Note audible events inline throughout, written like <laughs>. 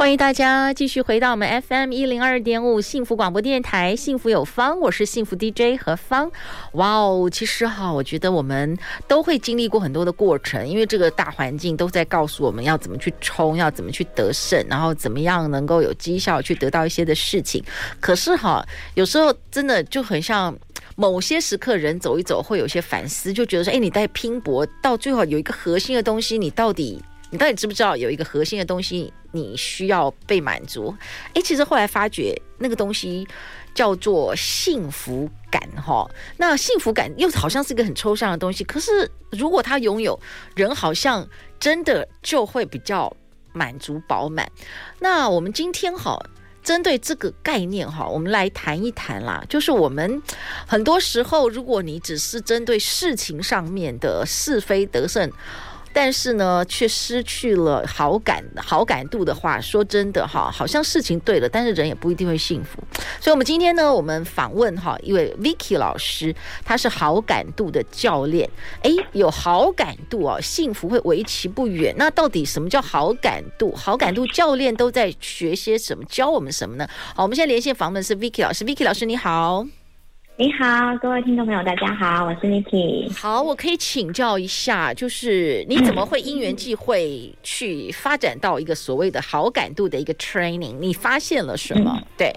欢迎大家继续回到我们 FM 一零二点五幸福广播电台，幸福有方，我是幸福 DJ 何芳。哇哦，其实哈，我觉得我们都会经历过很多的过程，因为这个大环境都在告诉我们要怎么去冲，要怎么去得胜，然后怎么样能够有绩效去得到一些的事情。可是哈，有时候真的就很像某些时刻，人走一走会有些反思，就觉得说，哎，你在拼搏，到最后有一个核心的东西，你到底？你到底知不知道有一个核心的东西你需要被满足？诶，其实后来发觉那个东西叫做幸福感，哈。那幸福感又好像是一个很抽象的东西，可是如果他拥有，人好像真的就会比较满足饱满。那我们今天哈，针对这个概念哈，我们来谈一谈啦。就是我们很多时候，如果你只是针对事情上面的是非得胜。但是呢，却失去了好感好感度的话，说真的哈，好像事情对了，但是人也不一定会幸福。所以，我们今天呢，我们访问哈一位 Vicky 老师，他是好感度的教练。哎，有好感度啊，幸福会为期不远。那到底什么叫好感度？好感度教练都在学些什么？教我们什么呢？好，我们现在连线访问是 Vicky 老师，Vicky 老师你好。你好，各位听众朋友，大家好，我是 Niki。好，我可以请教一下，就是你怎么会因缘际会去发展到一个所谓的好感度的一个 training？你发现了什么？嗯、对。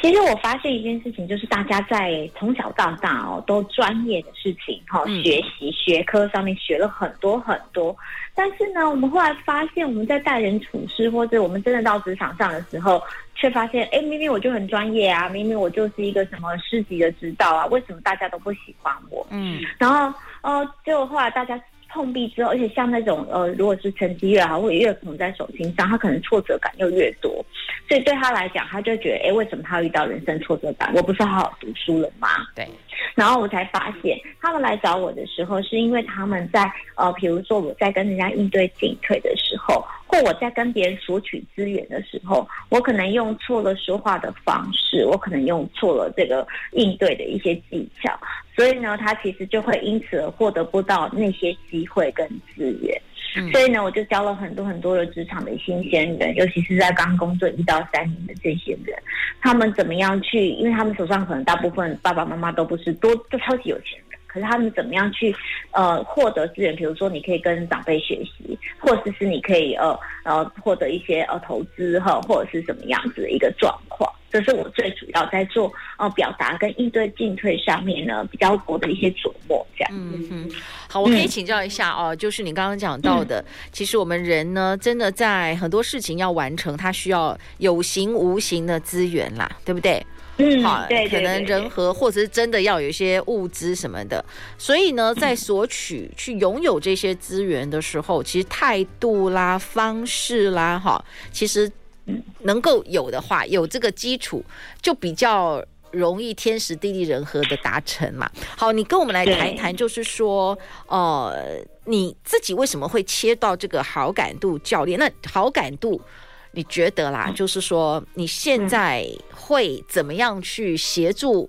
其实我发现一件事情，就是大家在从小到大哦，都专业的事情哈，学习学科上面学了很多很多，但是呢，我们后来发现，我们在待人处事，或者我们真的到职场上的时候，却发现，哎，明明我就很专业啊，明明我就是一个什么师级的指导啊，为什么大家都不喜欢我？嗯，然后，呃，结果后来大家。碰壁之后，而且像那种呃，如果是成绩越好，会越捧在手心上，他可能挫折感又越多，所以对他来讲，他就觉得，哎，为什么他遇到人生挫折感？我不是好好读书了吗？对。然后我才发现，他们来找我的时候，是因为他们在呃，比如说我在跟人家应对进退的时候，或我在跟别人索取资源的时候，我可能用错了说话的方式，我可能用错了这个应对的一些技巧，所以呢，他其实就会因此而获得不到那些机会跟资源。所以呢，我就教了很多很多的职场的新鲜人，尤其是在刚工作一到三年的这些人，他们怎么样去？因为他们手上可能大部分爸爸妈妈都不是多都超级有钱的，可是他们怎么样去呃获得资源？比如说，你可以跟长辈学习，或者是你可以呃呃获得一些呃投资哈，或者是什么样子的一个状况。这是我最主要在做呃表达跟应对进退上面呢比较多的一些琢磨，这样。嗯哼，好，我可以请教一下哦，嗯、就是你刚刚讲到的，嗯、其实我们人呢，真的在很多事情要完成，它需要有形无形的资源啦，对不对？嗯，好，对，可能人和或者是真的要有一些物资什么的，所以呢，在索取去拥有这些资源的时候，其实态度啦、方式啦，哈，其实。能够有的话，有这个基础，就比较容易天时地利人和的达成嘛。好，你跟我们来谈一谈，就是说，呃，你自己为什么会切到这个好感度教练？那好感度，你觉得啦，嗯、就是说你现在会怎么样去协助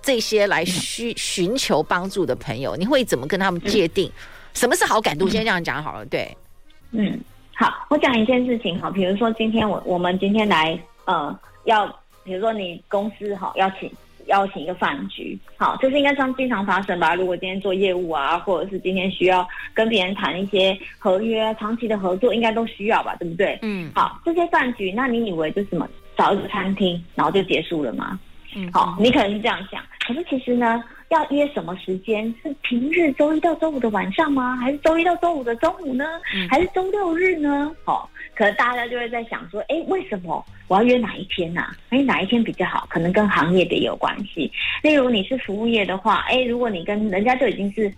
这些来需寻求帮助的朋友？你会怎么跟他们界定什么是好感度？先这样讲好了，对，嗯。好，我讲一件事情哈，比如说今天我我们今天来呃要，比如说你公司哈要请邀请一个饭局，好，这是应该算经常发生吧？如果今天做业务啊，或者是今天需要跟别人谈一些合约、长期的合作，应该都需要吧？对不对？嗯，好，这些饭局，那你以为就什么找一个餐厅，然后就结束了吗？嗯，好，你可能是这样想，可是其实呢。要约什么时间？是平日周一到周五的晚上吗？还是周一到周五的中午呢？还是周六日呢？哦，可能大家就会在想说，哎，为什么我要约哪一天呢？啊？哎，哪一天比较好？可能跟行业的也有关系。例如你是服务业的话，哎，如果你跟人家就已经是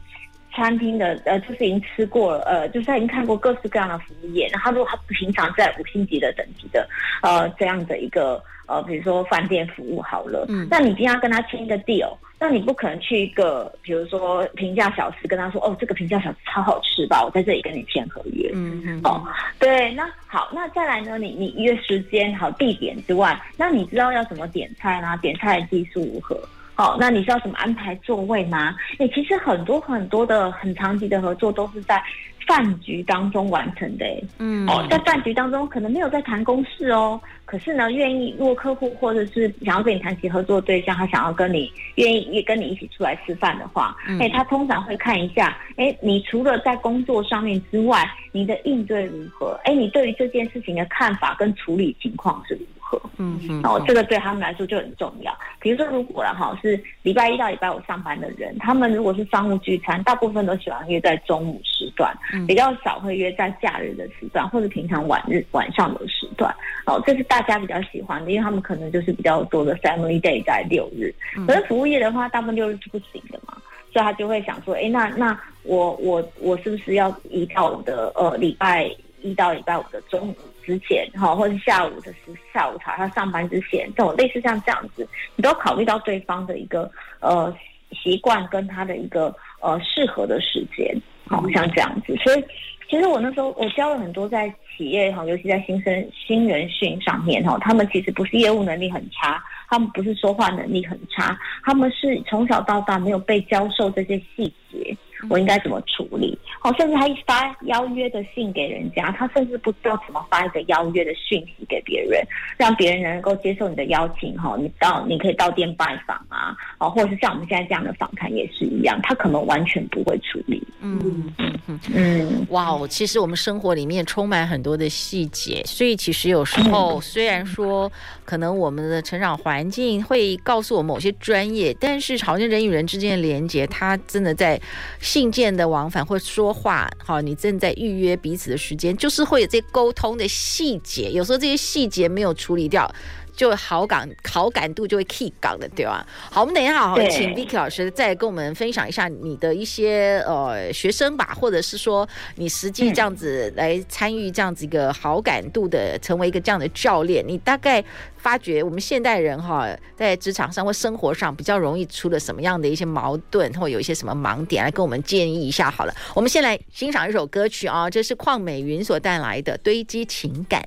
餐厅的呃，就是已经吃过了，呃，就是他已经看过各式各样的服务业。然后如果他平常在五星级的等级的呃这样的一个呃，比如说饭店服务好了，嗯，那你今天要跟他签一个 deal，那你不可能去一个比如说平价小吃跟他说，哦，这个平价小吃超好吃吧，我在这里跟你签合约，嗯嗯，哦，对，那好，那再来呢，你你约时间好地点之外，那你知道要怎么点菜吗？点菜的技术如何？好，那你知道怎么安排座位吗？哎、欸，其实很多很多的很长期的合作都是在饭局当中完成的、欸。嗯，哦，在饭局当中可能没有在谈公事哦，可是呢，愿意如果客户或者是想要跟你谈起合作对象，他想要跟你愿意也跟你一起出来吃饭的话，哎、嗯欸，他通常会看一下，哎、欸，你除了在工作上面之外，你的应对如何？哎、欸，你对于这件事情的看法跟处理情况是如何？嗯嗯，哦，这个对他们来说就很重要。比如说，如果了哈是礼拜一到礼拜五上班的人，他们如果是商务聚餐，大部分都喜欢约在中午时段，比较少会约在假日的时段或者平常晚日晚上的时段。哦，这是大家比较喜欢的，因为他们可能就是比较多的 family day 在六日。可是服务业的话，大部分六日是不行的嘛，所以他就会想说，哎，那那我我我是不是要移到我的呃礼拜一到礼拜五的中午？之前哈，或者是下午的时下午茶，他上班之前，这种类似像这样子，你都要考虑到对方的一个呃习惯跟他的一个呃适合的时间，好像这样子。所以其实我那时候我教了很多在企业哈，尤其在新生新人训上面哈，他们其实不是业务能力很差，他们不是说话能力很差，他们是从小到大没有被教授这些细节。我应该怎么处理？哦，甚至他一发邀约的信给人家，他甚至不知道怎么发一个邀约的讯息给别人，让别人能够接受你的邀请。哈，你到你可以到店拜访啊，哦，或者是像我们现在这样的访谈也是一样，他可能完全不会处理。嗯嗯嗯嗯，哇哦，其实我们生活里面充满很多的细节，所以其实有时候虽然说可能我们的成长环境会告诉我们某些专业，但是好像人与人之间的连接，它真的在。信件的往返或说话，好，你正在预约彼此的时间，就是会有这沟通的细节，有时候这些细节没有处理掉。就好感好感度就会 keep 港的，对吧？好，我们等一下好好请 Vicky 老师再跟我们分享一下你的一些呃学生吧，或者是说你实际这样子来参与这样子一个好感度的，成为一个这样的教练，你大概发觉我们现代人哈在职场上或生活上比较容易出了什么样的一些矛盾，或有一些什么盲点，来跟我们建议一下好了。我们先来欣赏一首歌曲啊，这是邝美云所带来的《堆积情感》。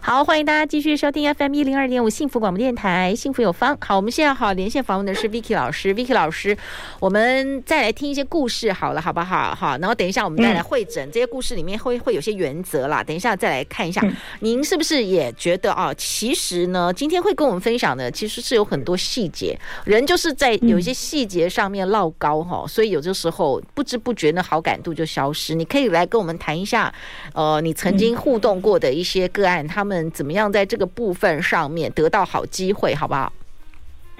好，欢迎大家继续收听 FM 一零二点五幸福广播电台，幸福有方。好，我们现在好连线访问的是 Vicky 老师，Vicky 老师，我们再来听一些故事，好了，好不好？好，然后等一下我们再来会诊、嗯、这些故事里面会会有些原则啦。等一下再来看一下，嗯、您是不是也觉得啊？其实呢，今天会跟我们分享的其实是有很多细节，人就是在有一些细节上面落高哈，所以有的时候不知不觉呢好感度就消失。你可以来跟我们谈一下，呃，你曾经互动过的一些个案，他们。们怎么样在这个部分上面得到好机会，好不好？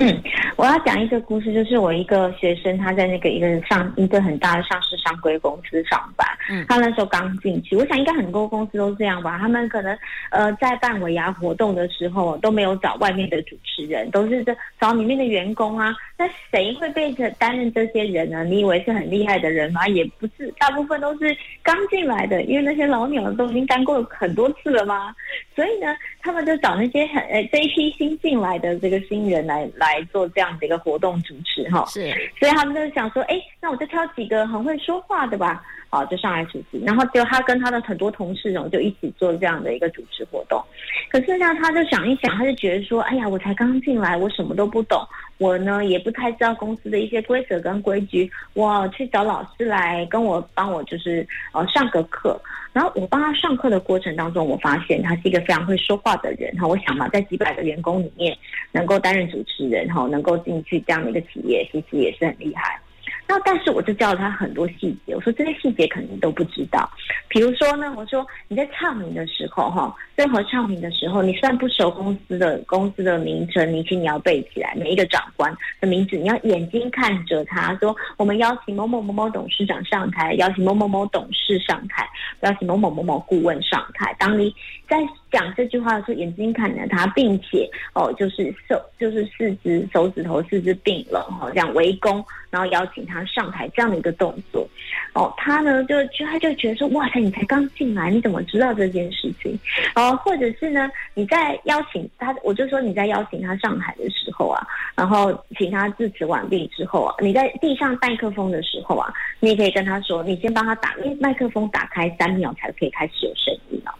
嗯，我要讲一个故事，就是我一个学生，他在那个一个上一个很大的上市商规公司上班。嗯，他那时候刚进去，我想应该很多公司都这样吧。他们可能呃在办尾牙活动的时候都没有找外面的主持人，都是找里面的员工啊。那谁会被这担任这些人呢？你以为是很厉害的人吗？也不是，大部分都是刚进来的，因为那些老鸟都已经干过很多次了嘛。所以呢，他们就找那些很呃这一批新进来的这个新人来来。做这样的一个活动主持哈，是，所以他们就想说，哎，那我就挑几个很会说话的吧，好，就上来主持。然后就他跟他的很多同事，然后就一起做这样的一个主持活动。可是呢，他就想一想，他就觉得说，哎呀，我才刚进来，我什么都不懂，我呢也不太知道公司的一些规则跟规矩，我去找老师来跟我帮我就是呃上个课。然后我帮他上课的过程当中，我发现他是一个非常会说话的人哈。我想嘛，在几百个员工里面，能够担任主持人哈，能够进去这样的一个企业，其实也是很厉害。那但是我就教了他很多细节，我说这些细节可能都不知道。比如说呢，我说你在唱名的时候哈，任何唱名的时候，你虽然不熟公司的公司的名称，你请你要背起来每一个长官的名字，你要眼睛看着他说，我们邀请某某某某董事长上台，邀请某某某董事上台，邀请某某某某顾问上台。当你在讲这句话的时候，眼睛看着他，并且哦，就是手就是四肢手指头四肢并拢哈，这样围攻，然后邀请他上台这样的一个动作。哦，他呢就就他就觉得说，哇塞，你才刚进来，你怎么知道这件事情？哦，或者是呢，你在邀请他，我就说你在邀请他上台的时候啊，然后请他致辞完毕之后啊，你在递上麦克风的时候啊，你也可以跟他说，你先帮他打，因为麦克风打开三秒才可以开始有声音啊。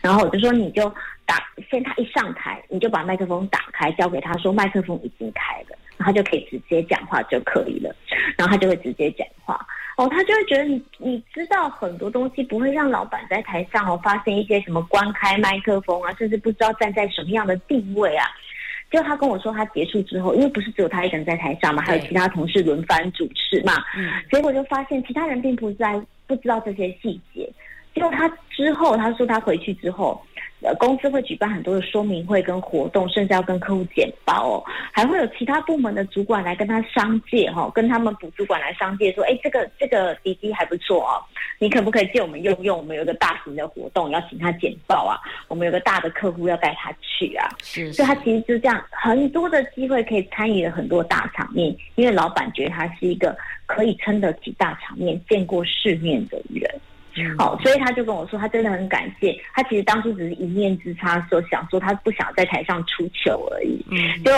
然后我就说，你就打，先他一上台，你就把麦克风打开，交给他说，麦克风已经开了，然后就可以直接讲话就可以了。然后他就会直接讲话。哦，他就会觉得你你知道很多东西，不会让老板在台上哦发现一些什么关开麦克风啊，甚至不知道站在什么样的定位啊。就他跟我说，他结束之后，因为不是只有他一个人在台上嘛，还有其他同事轮番主持嘛，嗯，结果就发现其他人并不在不知道这些细节。结果他之后，他说他回去之后。呃，公司会举办很多的说明会跟活动，甚至要跟客户简报哦，还会有其他部门的主管来跟他商借哈，跟他们部主管来商借说，哎，这个这个滴滴还不错哦，你可不可以借我们用用？我们有一个大型的活动要请他简报啊，我们有个大的客户要带他去啊，是，所以他其实就这样很多的机会可以参与了很多大场面，因为老板觉得他是一个可以撑得起大场面、见过世面的人。好，所以他就跟我说，他真的很感谢。他其实当初只是一念之差，说想说他不想在台上出糗而已。嗯，就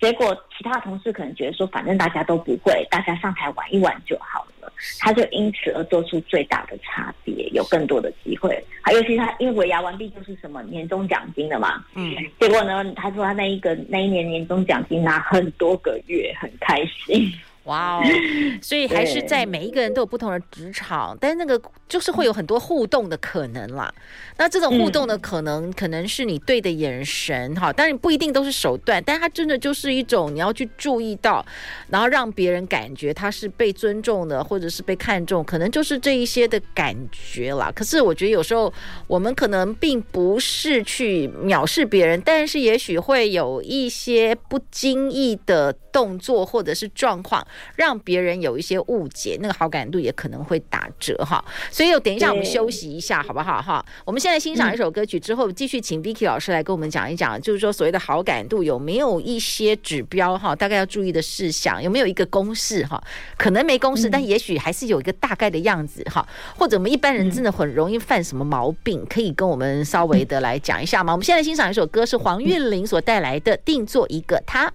结果其他同事可能觉得说，反正大家都不会，大家上台玩一玩就好了。他就因此而做出最大的差别，有更多的机会。还尤其他因为尾牙完毕就是什么年终奖金了嘛。嗯，结果呢，他说他那一个那一年年终奖金拿很多个月，很开心。哇哦！<laughs> 所以还是在每一个人都有不同的职场，但是那个就是会有很多互动的可能啦。那这种互动的可能，可能是你对的眼神哈，当然不一定都是手段，但它真的就是一种你要去注意到，然后让别人感觉他是被尊重的，或者是被看重，可能就是这一些的感觉啦。可是我觉得有时候我们可能并不是去藐视别人，但是也许会有一些不经意的动作或者是状况。让别人有一些误解，那个好感度也可能会打折哈。所以，等一下我们休息一下，好不好哈？我们现在欣赏一首歌曲之后，继续请 Vicky 老师来跟我们讲一讲，就是说所谓的好感度有没有一些指标哈？大概要注意的事项有没有一个公式哈？可能没公式，但也许还是有一个大概的样子哈。或者我们一般人真的很容易犯什么毛病，可以跟我们稍微的来讲一下吗？我们现在欣赏一首歌，是黄韵玲所带来的《定做一个他》。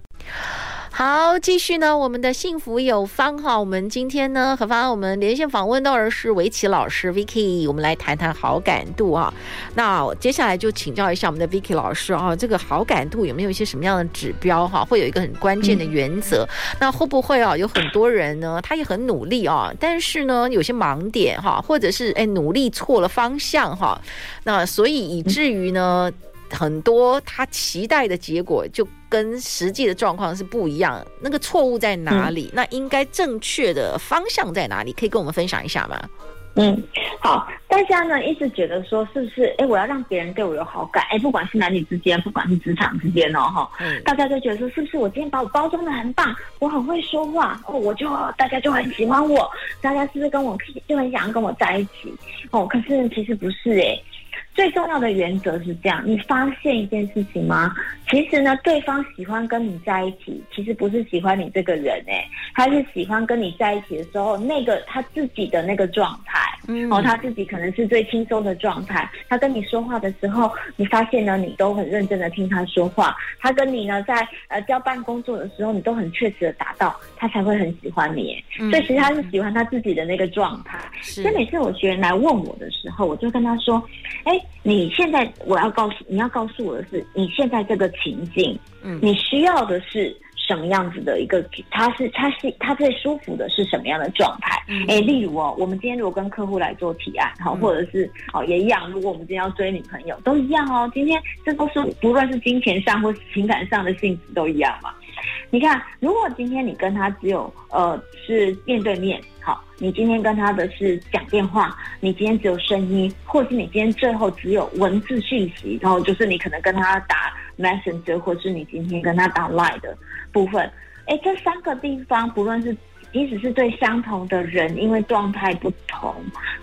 好，继续呢，我们的幸福有方哈。我们今天呢，何方我们连线访问到的是围棋老师 Vicky，我们来谈谈好感度啊。那接下来就请教一下我们的 Vicky 老师啊，这个好感度有没有一些什么样的指标哈？会有一个很关键的原则。嗯、那会不会啊，有很多人呢，他也很努力啊，但是呢，有些盲点哈，或者是哎努力错了方向哈。那所以以至于呢，很多他期待的结果就。跟实际的状况是不一样，那个错误在哪里？嗯、那应该正确的方向在哪里？可以跟我们分享一下吗？嗯，好，大家呢一直觉得说，是不是？哎，我要让别人对我有好感，哎，不管是男女之间，不管是职场之间哦，哈，嗯，大家都觉得说，是不是？我今天把我包装的很棒，我很会说话，哦，我就大家就很喜欢我，大家是不是跟我就很想要跟我在一起？哦，可是其实不是哎。最重要的原则是这样，你发现一件事情吗？其实呢，对方喜欢跟你在一起，其实不是喜欢你这个人，哎，他是喜欢跟你在一起的时候，那个他自己的那个状态，嗯，哦，他自己可能是最轻松的状态。他跟你说话的时候，你发现呢，你都很认真的听他说话。他跟你呢，在呃交办工作的时候，你都很确实的达到，他才会很喜欢你。所以其实他是喜欢他自己的那个状态。所以每次我学员来问我的时候，我就跟他说，哎。你现在我要告诉你要告诉我的是，你现在这个情境，嗯，你需要的是什么样子的一个？他是他是他最舒服的是什么样的状态？嗯，哎，例如哦，我们今天如果跟客户来做提案，好，或者是哦也一样，如果我们今天要追女朋友，都一样哦。今天这都是不论是金钱上或情感上的性质都一样嘛。你看，如果今天你跟他只有呃是面对面，好，你今天跟他的是讲电话，你今天只有声音，或是你今天最后只有文字讯息，然后就是你可能跟他打 Messenger，或是你今天跟他打 Line 的部分，哎，这三个地方不论是即使是对相同的人，因为状态不同，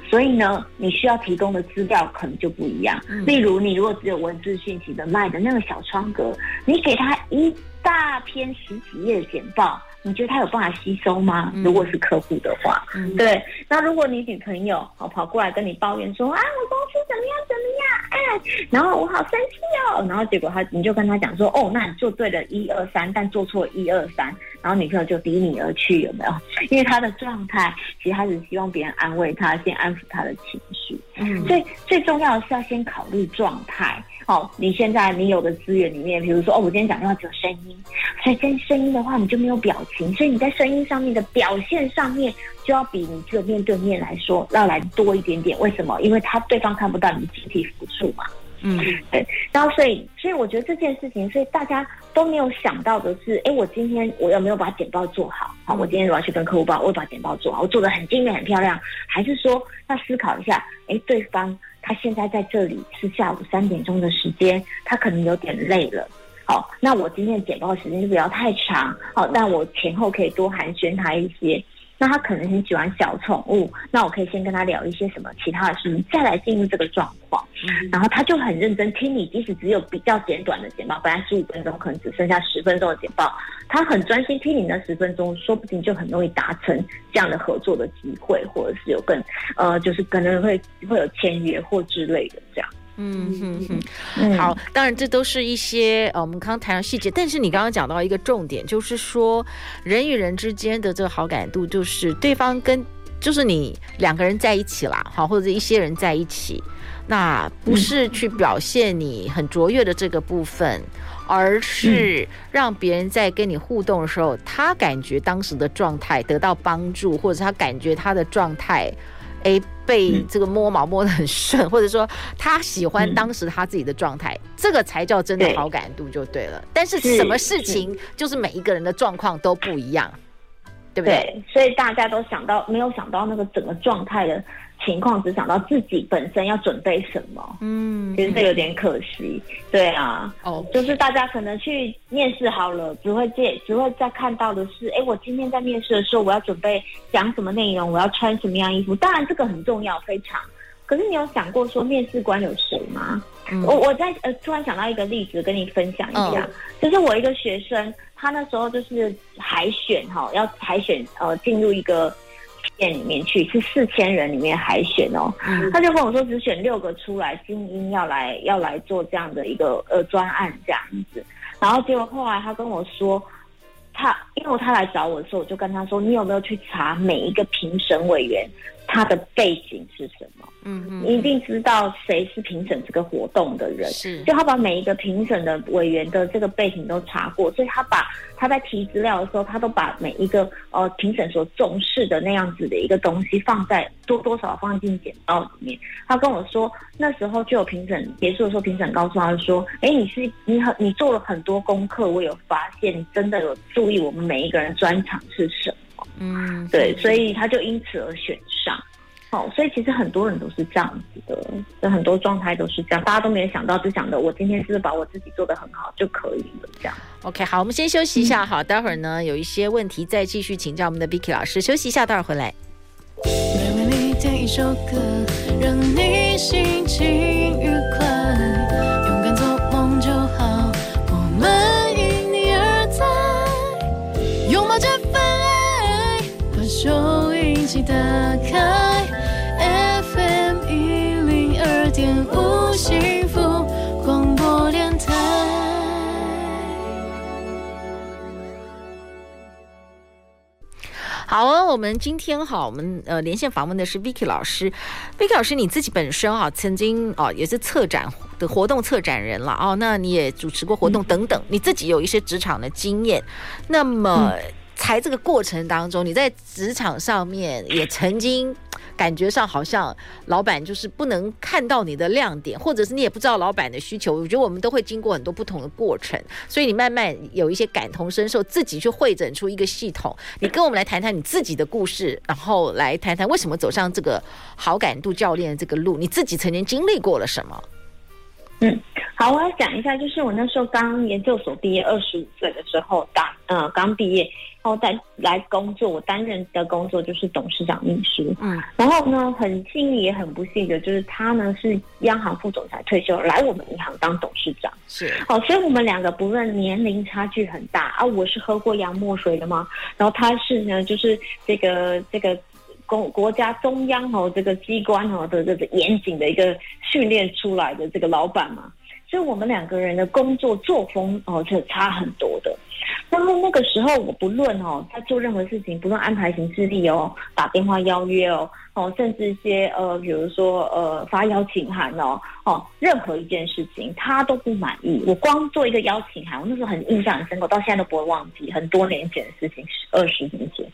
所以呢，你需要提供的资料可能就不一样。嗯、例如，你如果只有文字讯息的 LINE 的那个小窗格，你给他一大篇十几页的简报。你觉得他有办法吸收吗？如果是客户的话，嗯、对。那如果你女朋友好跑过来跟你抱怨说啊，我公司怎么样怎么样，哎，然后我好生气哦，然后结果他你就跟他讲说，哦，那你做对了一二三，但做错一二三，然后女朋友就离你而去，有没有？因为他的状态其实他是希望别人安慰他，先安抚他的情绪。嗯，所以最重要的是要先考虑状态。好，你现在你有的资源里面，比如说哦，我今天讲电话只有声音，所以跟声音的话，你就没有表情，所以你在声音上面的表现上面，就要比你这个面对面来说要来多一点点。为什么？因为他对方看不到你集体付出嘛。嗯，对。然后所以，所以我觉得这件事情，所以大家都没有想到的是，哎，我今天我有没有把简报做好？好，我今天我要去跟客户报，我把简报做好，我做的很精美、很漂亮，还是说要思考一下，哎，对方。他现在在这里是下午三点钟的时间，他可能有点累了。好，那我今天的简报时间就不要太长。好，那我前后可以多寒暄他一些。那他可能很喜欢小宠物，那我可以先跟他聊一些什么其他的事情，再来进入这个状况。嗯、然后他就很认真听你，即使只有比较简短的简报，本来十五分钟，可能只剩下十分钟的简报，他很专心听你那十分钟，说不定就很容易达成这样的合作的机会，或者是有更呃，就是可能会会有签约或之类的这样。嗯哼哼，好，当然这都是一些呃，我们刚刚谈到细节，但是你刚刚讲到一个重点，就是说人与人之间的这个好感度，就是对方跟就是你两个人在一起啦，好，或者一些人在一起，那不是去表现你很卓越的这个部分，而是让别人在跟你互动的时候，他感觉当时的状态得到帮助，或者他感觉他的状态。哎，被这个摸毛摸得很顺，嗯、<laughs> 或者说他喜欢当时他自己的状态，嗯、这个才叫真的好感度就对了。对，但是什么事情就是每一个人的状况都不一样，对不对？对，所以大家都想到没有想到那个整个状态的。情况只想到自己本身要准备什么，嗯，其实这有点可惜，对啊，哦，就是大家可能去面试好了，只会见，只会再看到的是，哎，我今天在面试的时候，我要准备讲什么内容，我要穿什么样衣服，当然这个很重要，非常。可是你有想过说面试官有谁吗？嗯、我我在呃突然想到一个例子跟你分享一下，哦、就是我一个学生，他那时候就是海选哈，要海选呃进入一个。店里面去是四千人里面海选哦，嗯、他就跟我说只选六个出来，精英要来要来做这样的一个呃专案这样子，然后结果后来他跟我说，他因为他来找我的时候，我就跟他说，你有没有去查每一个评审委员他的背景是什么？嗯嗯，你一定知道谁是评审这个活动的人，是，就他把每一个评审的委员的这个背景都查过，所以他把他在提资料的时候，他都把每一个呃评审所重视的那样子的一个东西放在多多少放进简报里面。他跟我说，那时候就有评审结束的时候，评审告诉他说：“哎，你是你很你做了很多功课，我有发现你真的有注意我们每一个人专长是什么。”嗯，对，所以他就因此而选上。哦，所以其实很多人都是这样子的，就很多状态都是这样，大家都没有想到，只想着我今天是不是把我自己做得很好就可以了，这样。OK，好，我们先休息一下，好，待会儿呢有一些问题再继续请教我们的 Vicky 老师，休息一下，待会儿回来。为你点一首歌，让你心情愉快，勇敢做梦就好，我们因你而在，拥抱这份爱，把收音机打开 FM 一零二点五幸福广播电台。好啊，我们今天哈，我们呃连线访问的是 Vicky 老师。Vicky 老师，你自己本身啊，曾经哦也是策展的活动策展人了哦，那你也主持过活动等等，你自己有一些职场的经验，那么。嗯在这个过程当中，你在职场上面也曾经感觉上好像老板就是不能看到你的亮点，或者是你也不知道老板的需求。我觉得我们都会经过很多不同的过程，所以你慢慢有一些感同身受，自己去会诊出一个系统。你跟我们来谈谈你自己的故事，然后来谈谈为什么走上这个好感度教练这个路，你自己曾经经历过了什么？嗯，好，我要讲一下，就是我那时候刚研究所毕业，二十五岁的时候，刚呃刚毕业。后再来工作。我担任的工作就是董事长秘书。嗯，然后呢，很幸运也很不幸的，就是他呢是央行副总裁退休，来我们银行当董事长。是，哦，所以我们两个不论年龄差距很大啊，我是喝过洋墨水的吗？然后他是呢，就是这个这个国国家中央哦这个机关哦的这个严谨的一个训练出来的这个老板嘛。所以我们两个人的工作作风哦，是差很多的。那么那个时候，我不论哦，在做任何事情，不论安排行事历哦，打电话邀约哦，哦，甚至一些呃，比如说呃，发邀请函哦，哦，任何一件事情他都不满意。我光做一个邀请函，我那时候很印象很深刻，到现在都不会忘记，很多年前的事情，二十年前，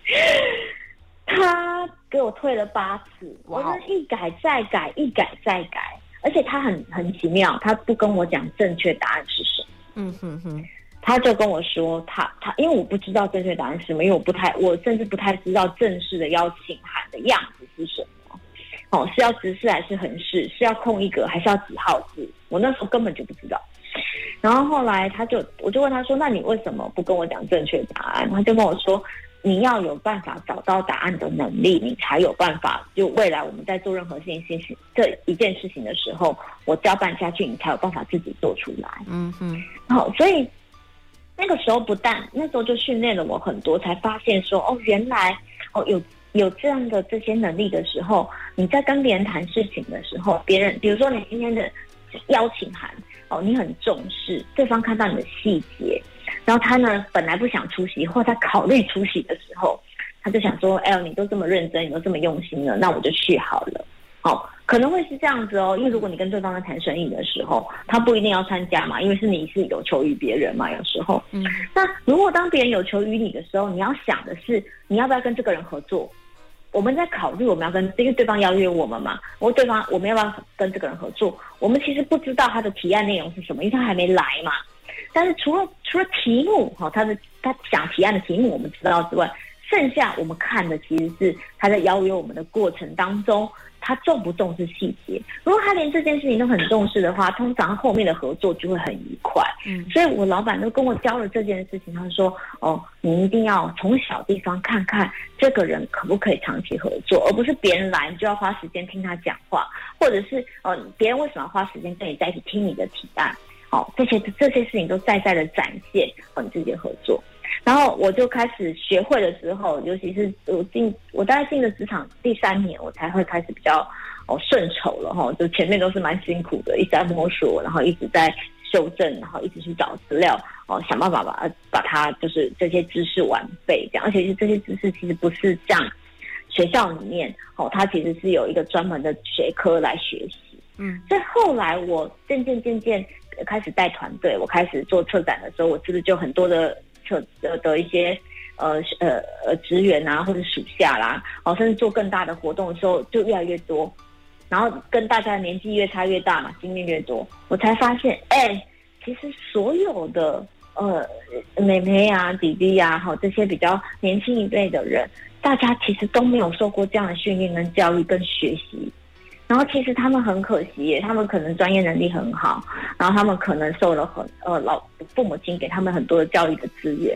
他给我退了八次，我是一改再改，一改再改。而且他很很奇妙，他不跟我讲正确答案是什么。嗯哼哼，他就跟我说，他他因为我不知道正确答案是什么，因为我不太，我甚至不太知道正式的邀请函的样子是什么。哦，是要直式还是横式？是要空一格还是要几号字？我那时候根本就不知道。然后后来他就，我就问他说：“那你为什么不跟我讲正确答案？”他就跟我说。你要有办法找到答案的能力，你才有办法。就未来我们在做任何事情、事情这一件事情的时候，我交办下去，你才有办法自己做出来。嗯哼。好，所以那个时候不但那时候就训练了我很多，才发现说哦，原来哦有有这样的这些能力的时候，你在跟别人谈事情的时候，别人比如说你今天的邀请函哦，你很重视，对方看到你的细节。然后他呢，本来不想出席，或他考虑出席的时候，他就想说：“哎，你都这么认真，你都这么用心了，那我就去好了。”哦，可能会是这样子哦，因为如果你跟对方在谈生意的时候，他不一定要参加嘛，因为是你是有求于别人嘛，有时候。嗯。那如果当别人有求于你的时候，你要想的是，你要不要跟这个人合作？我们在考虑我们要跟，因为对方邀约我们嘛，我对方我们要不要跟这个人合作？我们其实不知道他的提案内容是什么，因为他还没来嘛。但是除了除了题目哈，他的他讲提案的题目我们知道之外，剩下我们看的其实是他在邀约我们的过程当中，他重不重视细节。如果他连这件事情都很重视的话，通常后面的合作就会很愉快。嗯，所以我老板都跟我教了这件事情，他说：“哦，你一定要从小地方看看这个人可不可以长期合作，而不是别人来你就要花时间听他讲话，或者是呃别人为什么要花时间跟你在一起听你的提案。”哦，这些这些事情都在在的展现和你自己的合作，然后我就开始学会的时候，尤其是我进我大概进了职场第三年，我才会开始比较哦顺手了哈、哦，就前面都是蛮辛苦的，一直在摸索，然后一直在修正，然后一直去找资料哦，想办法把把它就是这些知识完备这样，而且是这些知识其实不是像学校里面哦，它其实是有一个专门的学科来学习，嗯，所以后来我渐渐渐渐。开始带团队，我开始做策展的时候，我是不是就很多的策的的一些呃呃呃职员啊，或者属下啦，哦，甚至做更大的活动的时候，就越来越多。然后跟大家年纪越差越大嘛，经验越多，我才发现，哎，其实所有的呃妹妹啊、弟弟啊，好这些比较年轻一辈的人，大家其实都没有受过这样的训练跟教育跟学习。然后其实他们很可惜耶，他们可能专业能力很好，然后他们可能受了很呃老父母亲给他们很多的教育的资源，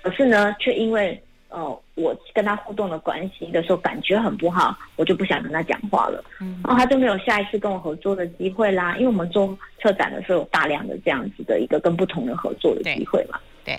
可是呢，却因为呃我跟他互动的关系的时候感觉很不好，我就不想跟他讲话了，嗯，然后他就没有下一次跟我合作的机会啦。因为我们做策展的时候有大量的这样子的一个跟不同人合作的机会嘛，对。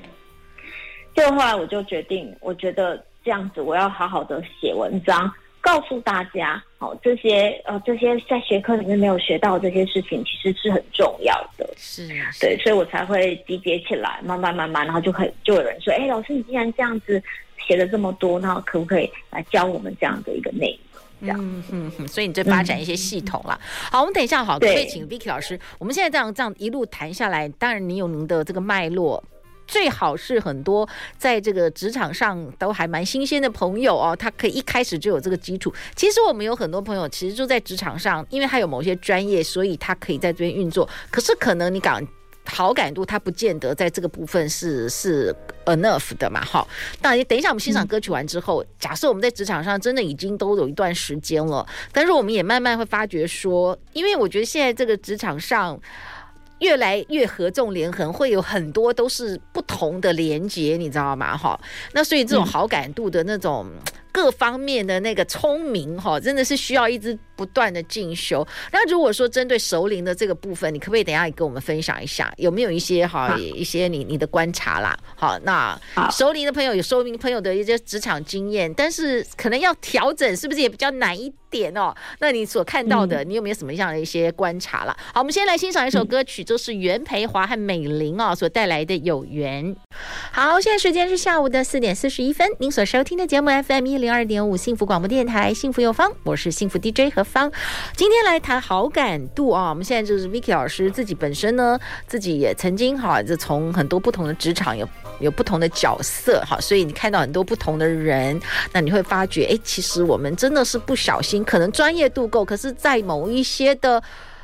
就后来我就决定，我觉得这样子我要好好的写文章。告诉大家，哦，这些呃，这些在学科里面没有学到的这些事情，其实是很重要的。是，是，对，所以我才会集结起来，慢慢慢慢，然后就可以就有人说，哎，老师，你既然这样子写了这么多，那可不可以来教我们这样的一个内容？这样，嗯嗯嗯，所以你在发展一些系统了。嗯、好，我们等一下，好，可以请 Vicky 老师。我们现在这样这样一路谈下来，当然你有您的这个脉络。最好是很多在这个职场上都还蛮新鲜的朋友哦，他可以一开始就有这个基础。其实我们有很多朋友，其实就在职场上，因为他有某些专业，所以他可以在这边运作。可是可能你讲好感度，他不见得在这个部分是是 enough 的嘛。好，那等一下我们欣赏歌曲完之后，假设我们在职场上真的已经都有一段时间了，但是我们也慢慢会发觉说，因为我觉得现在这个职场上。越来越合纵连横，会有很多都是不同的连接，你知道吗？哈，那所以这种好感度的那种。嗯各方面的那个聪明哈，真的是需要一直不断的进修。那如果说针对熟龄的这个部分，你可不可以等一下跟我们分享一下，有没有一些哈一些你你的观察啦？好，那熟龄的朋友有熟龄朋友的一些职场经验，但是可能要调整，是不是也比较难一点哦？那你所看到的，你有没有什么样的一些观察啦？好，我们先来欣赏一首歌曲，就是袁培华和美玲哦所带来的《有缘》。好，现在时间是下午的四点四十一分，您所收听的节目 FM 一零二点五幸福广播电台，幸福有方，我是幸福 DJ 何芳。今天来谈好感度啊，我们现在就是 Vicky 老师自己本身呢，自己也曾经哈，就从很多不同的职场有有不同的角色哈，所以你看到很多不同的人，那你会发觉，哎，其实我们真的是不小心，可能专业度够，可是在某一些的。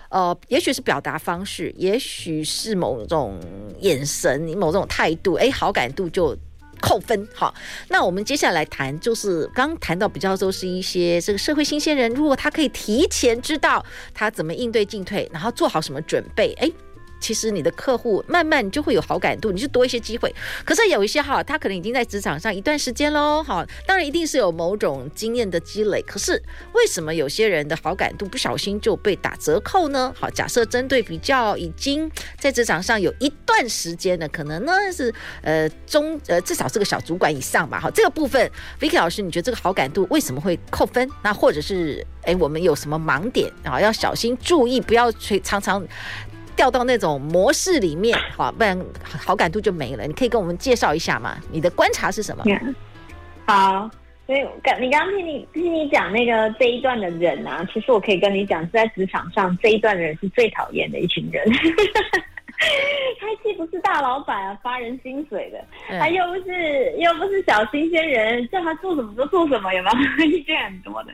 呃，也许是表达方式，也许是某种眼神，某种态度，哎，好感度就扣分。好，那我们接下来谈，就是刚谈到比较都是一些这个社会新鲜人，如果他可以提前知道他怎么应对进退，然后做好什么准备，哎。其实你的客户慢慢就会有好感度，你就多一些机会。可是有一些哈，他可能已经在职场上一段时间喽，好，当然一定是有某种经验的积累。可是为什么有些人的好感度不小心就被打折扣呢？好，假设针对比较已经在职场上有一段时间的，可能呢是呃中呃至少是个小主管以上吧。好，这个部分，Vicky 老师，你觉得这个好感度为什么会扣分？那或者是哎我们有什么盲点啊？要小心注意，不要去常常。掉到那种模式里面，好，不然好感度就没了。你可以跟我们介绍一下吗？你的观察是什么？好，所以刚你刚刚听你听你讲那个这一段的人啊，其实我可以跟你讲，是在职场上这一段的人是最讨厌的一群人。他既不是大老板啊，发人薪水的，他又不是又不是小新鲜人，叫他做什么就做什么，有没有？<laughs> 意见很多的，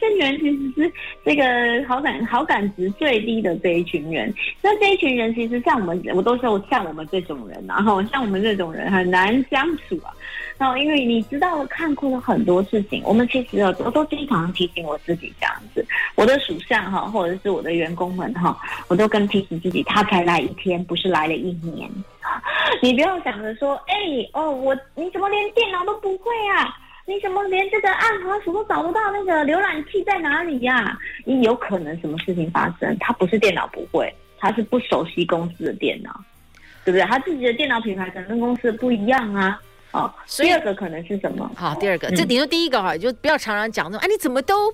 这群人其实是这个好感好感值最低的这一群人。那这一群人其实像我们，我都说像我们这种人，然后像我们这种人很难相处啊。然后因为你知道看过了很多事情，我们其实我都经常提醒我自己这样子，我的属下哈，或者是我的员工们哈，我都跟提醒自己，他才来一天，不是来了一年。<laughs> 你不要想着说，哎哦，我你怎么连电脑都不会啊？你怎么连这个暗滑鼠都找不到那个浏览器在哪里呀、你有可能什么事情发生？他不是电脑不会，他是不熟悉公司的电脑，对不对？他自己的电脑品牌可能跟公司的不一样啊。哦，第二个可能是什么？好，第二个，这、嗯、你说第一个哈，就不要常常讲那种，哎，你怎么都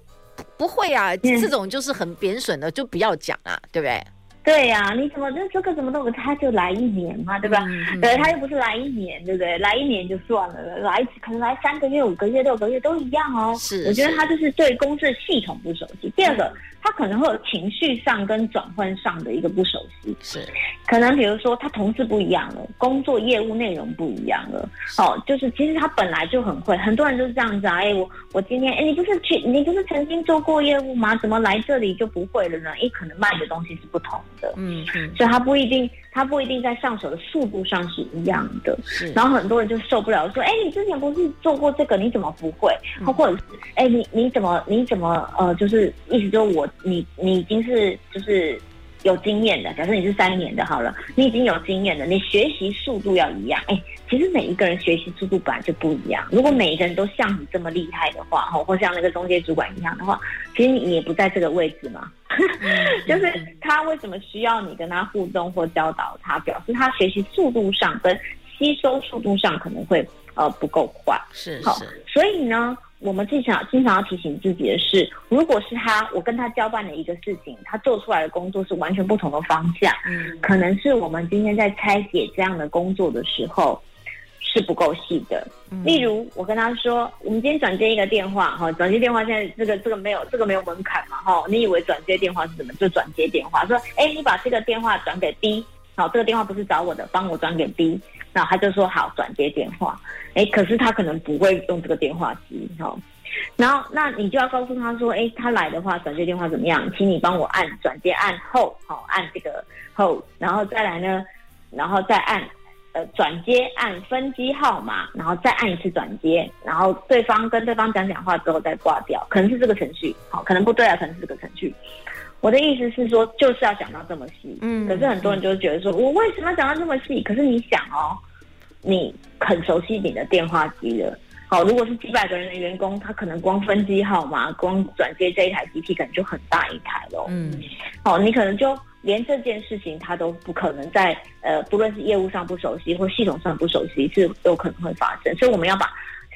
不会啊？这种就是很贬损的，就不要讲啊，对不对？对呀、啊，你怎么这这个怎么弄？他就来一年嘛，对吧？嗯、对，他又不是来一年，对不对？来一年就算了，来可能来三个月、五个月、六个月都一样哦。是，我觉得他就是对公司的系统不熟悉。第二个。嗯他可能会有情绪上跟转换上的一个不熟悉，是可能比如说他同事不一样了，工作业务内容不一样了，哦，就是其实他本来就很会，很多人都是这样子啊，哎，我我今天哎，你不是去你不是曾经做过业务吗？怎么来这里就不会了呢？哎，可能卖的东西是不同的，嗯嗯，所以他不一定。他不一定在上手的速度上是一样的，是。然后很多人就受不了，说：“哎，你之前不是做过这个，你怎么不会？”或或者是：“哎，你你怎么你怎么呃，就是意思就是我你你已经是就是有经验的，假设你是三年的好了，你已经有经验了，你学习速度要一样。哎，其实每一个人学习速度本来就不一样。如果每一个人都像你这么厉害的话，哈，或像那个中介主管一样的话，其实你也不在这个位置嘛。” <laughs> 就是他为什么需要你跟他互动或教导他，表示他学习速度上跟吸收速度上可能会呃不够快。是，是好，所以呢，我们经常经常要提醒自己的是，如果是他，我跟他交办的一个事情，他做出来的工作是完全不同的方向，嗯，可能是我们今天在拆解这样的工作的时候。是不够细的。例如，我跟他说，我们今天转接一个电话，哈，转接电话现在这个这个没有这个没有门槛嘛，哈，你以为转接电话是什么？就转接电话，说，哎，你把这个电话转给 B，好，这个电话不是找我的，帮我转给 B，然后他就说好，转接电话，哎，可是他可能不会用这个电话机，哈，然后那你就要告诉他说，哎，他来的话，转接电话怎么样？请你帮我按转接按后，好，按这个后，然后再来呢，然后再按。呃，转接按分机号码，然后再按一次转接，然后对方跟对方讲讲话之后再挂掉，可能是这个程序，好，可能不对啊，可能是这个程序。我的意思是说，就是要讲到这么细。嗯，可是很多人就觉得说，我为什么要讲到这么细？可是你想哦，你很熟悉你的电话机了。好，如果是几百个人的员工，他可能光分机号码、光转接这一台机器，可能就很大一台喽。嗯，好，你可能就连这件事情他都不可能在呃，不论是业务上不熟悉或系统上不熟悉，是有可能会发生。所以我们要把。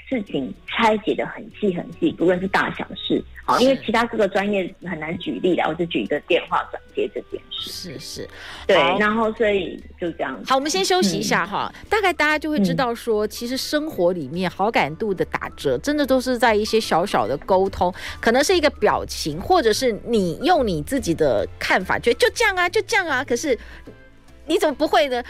事情拆解的很细很细，不论是大小事，好，因为其他各个专业很难举例的，我就举一个电话转接这件事。是是，对，然后所以就这样。好，我们先休息一下哈，嗯、大概大家就会知道说，嗯、其实生活里面好感度的打折，真的都是在一些小小的沟通，可能是一个表情，或者是你用你自己的看法，觉得就这样啊，就这样啊，可是你怎么不会呢？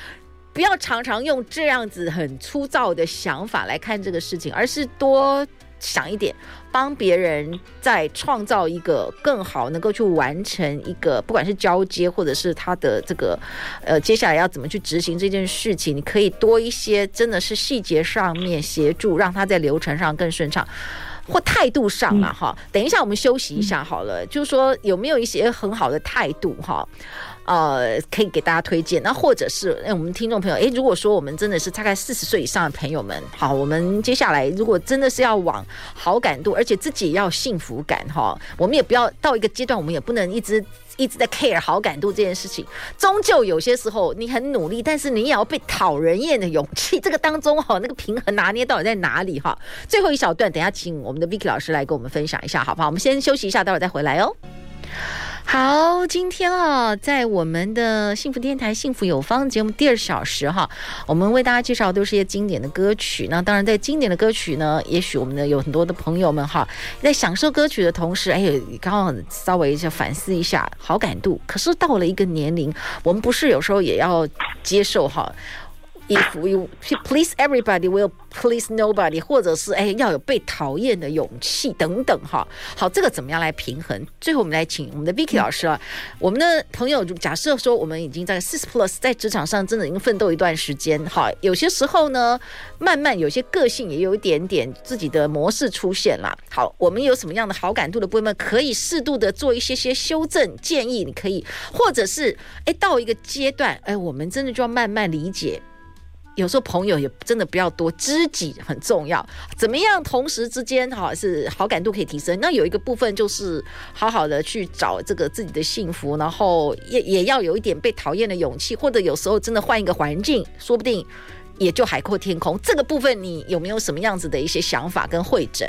不要常常用这样子很粗糙的想法来看这个事情，而是多想一点，帮别人在创造一个更好，能够去完成一个，不管是交接或者是他的这个，呃，接下来要怎么去执行这件事情，你可以多一些，真的是细节上面协助，让他在流程上更顺畅，或态度上嘛，哈。等一下我们休息一下好了，就是说有没有一些很好的态度，哈。呃，可以给大家推荐，那或者是哎，我们听众朋友，哎，如果说我们真的是大概四十岁以上的朋友们，好，我们接下来如果真的是要往好感度，而且自己也要幸福感哈，我们也不要到一个阶段，我们也不能一直一直在 care 好感度这件事情，终究有些时候你很努力，但是你也要被讨人厌的勇气，这个当中哈，那个平衡拿捏到底在哪里哈？最后一小段，等一下请我们的 Vicky 老师来跟我们分享一下，好不好？我们先休息一下，待会儿再回来哦。好，今天啊，在我们的幸福电台《幸福有方》节目第二小时哈，我们为大家介绍都是一些经典的歌曲。那当然，在经典的歌曲呢，也许我们的有很多的朋友们哈，在享受歌曲的同时，哎，刚好稍微就反思一下好感度。可是到了一个年龄，我们不是有时候也要接受哈。If we please everybody, will please nobody，或者是哎要有被讨厌的勇气等等哈。好，这个怎么样来平衡？最后我们来请我们的 Vicky 老师啊，嗯、我们的朋友假设说我们已经在四十 plus，在职场上真的已经奋斗一段时间，哈，有些时候呢，慢慢有些个性也有一点点自己的模式出现了。好，我们有什么样的好感度的部分，可以适度的做一些些修正建议，你可以，或者是哎到一个阶段，哎，我们真的就要慢慢理解。有时候朋友也真的不要多，知己很重要。怎么样同时之间哈是好感度可以提升？那有一个部分就是好好的去找这个自己的幸福，然后也也要有一点被讨厌的勇气，或者有时候真的换一个环境，说不定也就海阔天空。这个部分你有没有什么样子的一些想法跟会诊？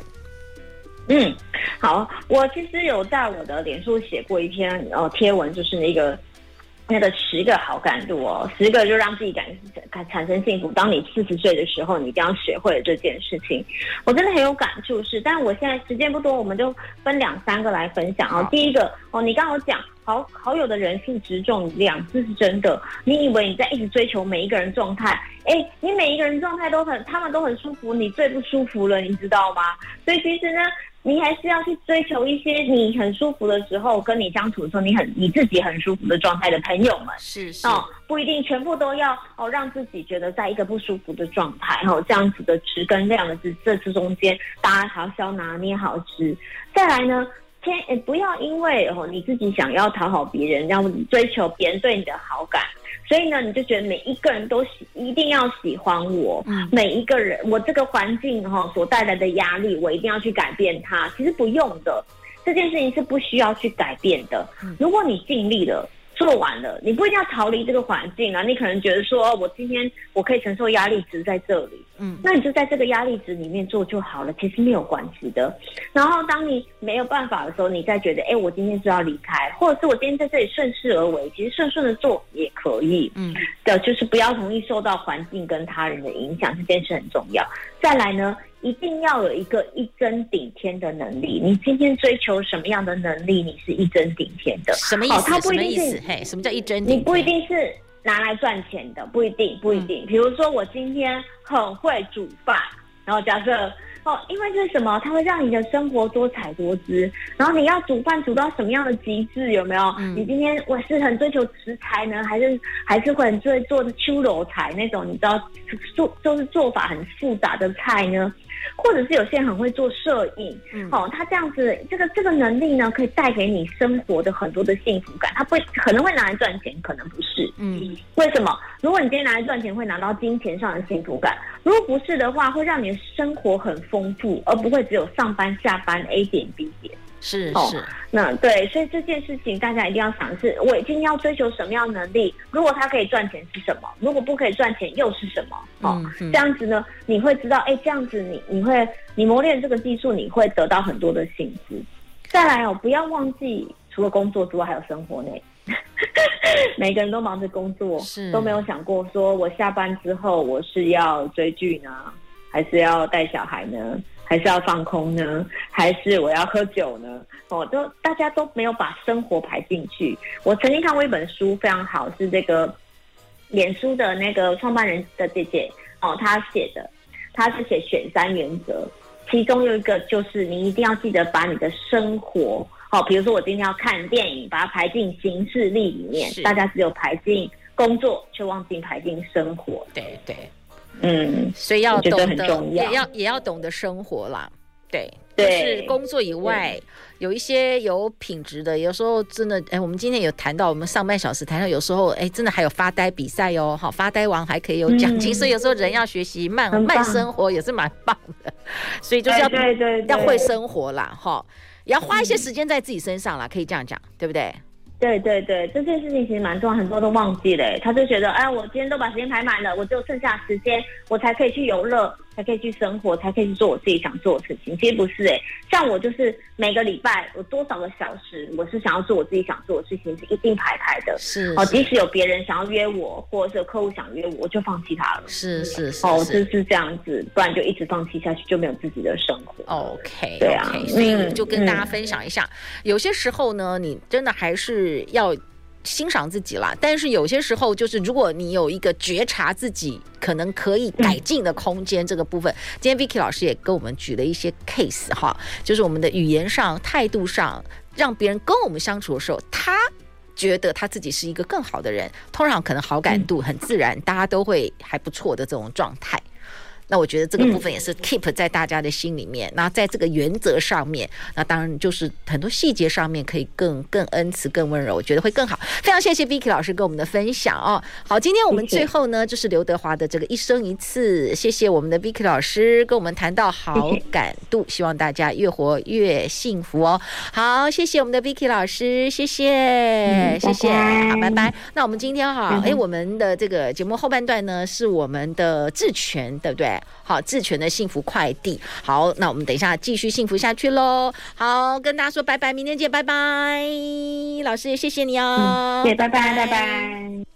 嗯，好，我其实有在我的脸书写过一篇呃贴文，就是那个。那个十个好感度哦，十个就让自己感感产生幸福。当你四十岁的时候，你一定要学会了这件事情。我真的很有感触，是，但是我现在时间不多，我们就分两三个来分享啊。第一个哦，你刚好讲好好友的人数直中量，这是真的。你以为你在一直追求每一个人状态，哎，你每一个人状态都很，他们都很舒服，你最不舒服了，你知道吗？所以其实呢。你还是要去追求一些你很舒服的时候，跟你相处的时候，你很你自己很舒服的状态的朋友们，是是哦，不一定全部都要哦，让自己觉得在一个不舒服的状态，哦，这样子的值跟量的这这之中间，大家还要拿捏好值。再来呢，先不要因为哦你自己想要讨好别人，要追求别人对你的好感。所以呢，你就觉得每一个人都喜一定要喜欢我，嗯、每一个人我这个环境哈所带来的压力，我一定要去改变它。其实不用的，这件事情是不需要去改变的。如果你尽力了。做完了，你不一定要逃离这个环境啊。你可能觉得说，我今天我可以承受压力值在这里，嗯，那你就在这个压力值里面做就好了，其实没有关系的。然后当你没有办法的时候，你再觉得，哎，我今天是要离开，或者是我今天在这里顺势而为，其实顺顺的做也可以，嗯，的就是不要容易受到环境跟他人的影响，这件事很重要。再来呢，一定要有一个一针顶天的能力。你今天追求什么样的能力，你是一针顶天的。什么意思？哦，它不一定是嘿，什么叫一针顶天？你不一定是拿来赚钱的，不一定，不一定。嗯，比如说，我今天很会煮饭，然后假设。哦，因为是什么？它会让你的生活多彩多姿。然后你要煮饭煮到什么样的极致？有没有？嗯、你今天我是很追求食材呢，还是还是会很追做的秋楼菜那种？你知道做就是做法很复杂的菜呢？或者是有些人很会做摄影，嗯，哦，他这样子，这个这个能力呢，可以带给你生活的很多的幸福感。他不会可能会拿来赚钱，可能不是，嗯，为什么？如果你今天拿来赚钱，会拿到金钱上的幸福感；如果不是的话，会让你的生活很丰富，而不会只有上班下班 A 点 B 点。是是、哦，那对，所以这件事情大家一定要想的是，我今天要追求什么样的能力？如果他可以赚钱是什么？如果不可以赚钱又是什么？哦，嗯、这样子呢，你会知道，哎，这样子你你会你磨练这个技术，你会得到很多的幸福。再来哦，不要忘记，除了工作之外，还有生活呢。<laughs> 每个人都忙着工作，是都没有想过说我下班之后我是要追剧呢，还是要带小孩呢？还是要放空呢？还是我要喝酒呢？哦，都大家都没有把生活排进去。我曾经看过一本书，非常好，是这个脸书的那个创办人的姐姐哦，她写的，她是写选三原则，其中有一个就是你一定要记得把你的生活，哦，比如说我今天要看电影，把它排进行事历里面，大家只有排进工作，却忘记排进生活。对对。嗯，所以要懂得，得也要也要懂得生活啦。对，对，就是工作以外，有一些有品质的。有时候真的，哎，我们今天有谈到，我们上半小时谈到，有时候哎，真的还有发呆比赛哦。好，发呆王还可以有奖金，嗯，所以有时候人要学习慢慢生活也是蛮棒的。<laughs> 所以就是要对对对对要会生活啦，哈，也要花一些时间在自己身上啦，可以这样讲，对不对？对对对，这件事情其实蛮重要，很多都忘记了。他就觉得，哎，我今天都把时间排满了，我就剩下时间，我才可以去游乐。才可以去生活，才可以去做我自己想做的事情。其实不是哎、欸，像我就是每个礼拜有多少个小时，我是想要做我自己想做的事情，是一定排开的。是，哦，即使有别人想要约我，或者是有客户想约我，我就放弃他了。是是是，哦，就是这样子，不然就一直放弃下去，就没有自己的生活。OK，对啊，所以就跟大家分享一下，嗯、有些时候呢，你真的还是要。欣赏自己啦，但是有些时候就是，如果你有一个觉察自己可能可以改进的空间，这个部分，今天 Vicky 老师也跟我们举了一些 case 哈，就是我们的语言上、态度上，让别人跟我们相处的时候，他觉得他自己是一个更好的人，通常可能好感度很自然，大家都会还不错的这种状态。那我觉得这个部分也是 keep 在大家的心里面。那在这个原则上面，那当然就是很多细节上面可以更更恩慈、更温柔，我觉得会更好。非常谢谢 Vicky 老师跟我们的分享哦。好，今天我们最后呢，就是刘德华的这个一生一次。谢谢我们的 Vicky 老师跟我们谈到好感度，希望大家越活越幸福哦。好，谢谢我们的 Vicky 老师，谢谢，谢谢，好，拜拜。那我们今天哈，哎，我们的这个节目后半段呢，是我们的智权，对不对？好，智全的幸福快递。好，那我们等一下继续幸福下去喽。好，跟大家说拜拜，明天见，拜拜。老师也谢谢你哦，嗯，谢谢，拜拜，拜拜。